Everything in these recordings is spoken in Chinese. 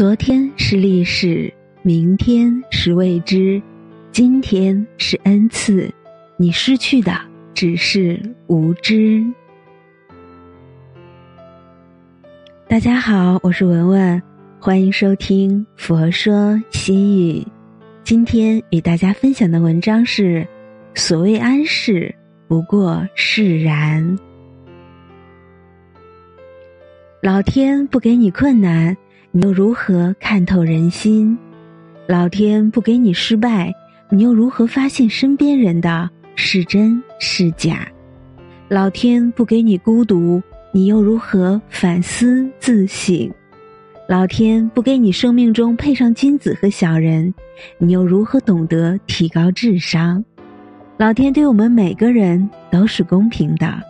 昨天是历史，明天是未知，今天是恩赐。你失去的只是无知。大家好，我是文文，欢迎收听《佛说心语》。今天与大家分享的文章是：所谓安适，不过释然。老天不给你困难。你又如何看透人心？老天不给你失败，你又如何发现身边人的是真是假？老天不给你孤独，你又如何反思自省？老天不给你生命中配上君子和小人，你又如何懂得提高智商？老天对我们每个人都是公平的，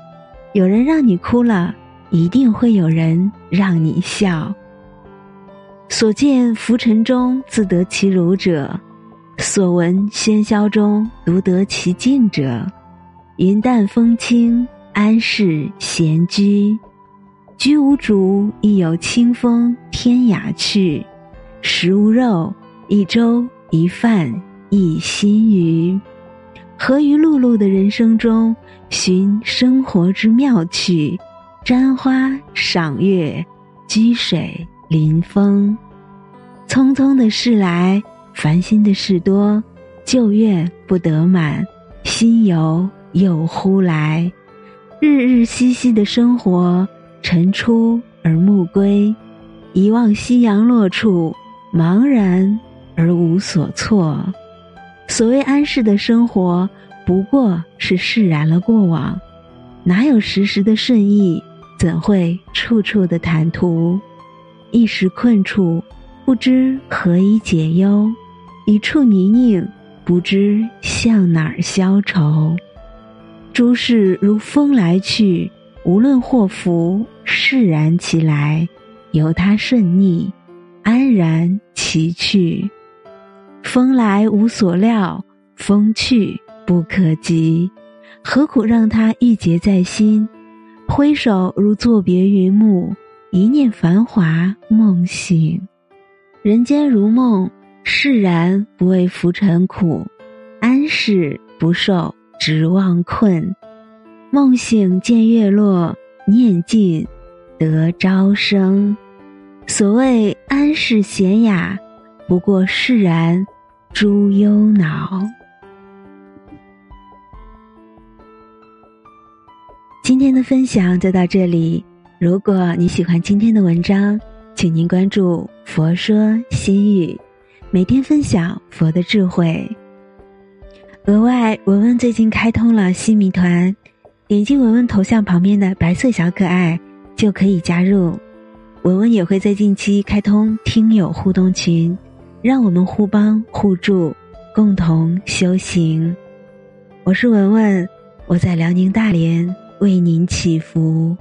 有人让你哭了，一定会有人让你笑。所见浮尘中自得其如者，所闻喧嚣中独得其静者。云淡风轻，安适闲居，居无竹亦有清风天涯去；食无肉，一粥一饭一心鱼。何于碌碌的人生中寻生活之妙趣？沾花赏月，居水。临风，匆匆的事来，烦心的事多，旧怨不得满，新游又忽来。日日夕夕的生活，晨出而暮归，一望夕阳落处，茫然而无所措。所谓安适的生活，不过是释然了过往，哪有时时的顺意？怎会处处的坦途？一时困处，不知何以解忧；一处泥泞，不知向哪儿消愁。诸事如风来去，无论祸福，释然其来，由它顺逆，安然其去。风来无所料，风去不可及，何苦让它郁结在心？挥手如作别云幕。一念繁华梦醒，人间如梦，释然不为浮尘苦，安适不受执妄困。梦醒见月落，念尽得朝生。所谓安适闲雅，不过释然诸忧恼。今天的分享就到这里。如果你喜欢今天的文章，请您关注“佛说心语”，每天分享佛的智慧。额外，文文最近开通了新谜团，点击文文头像旁边的白色小可爱就可以加入。文文也会在近期开通听友互动群，让我们互帮互助，共同修行。我是文文，我在辽宁大连为您祈福。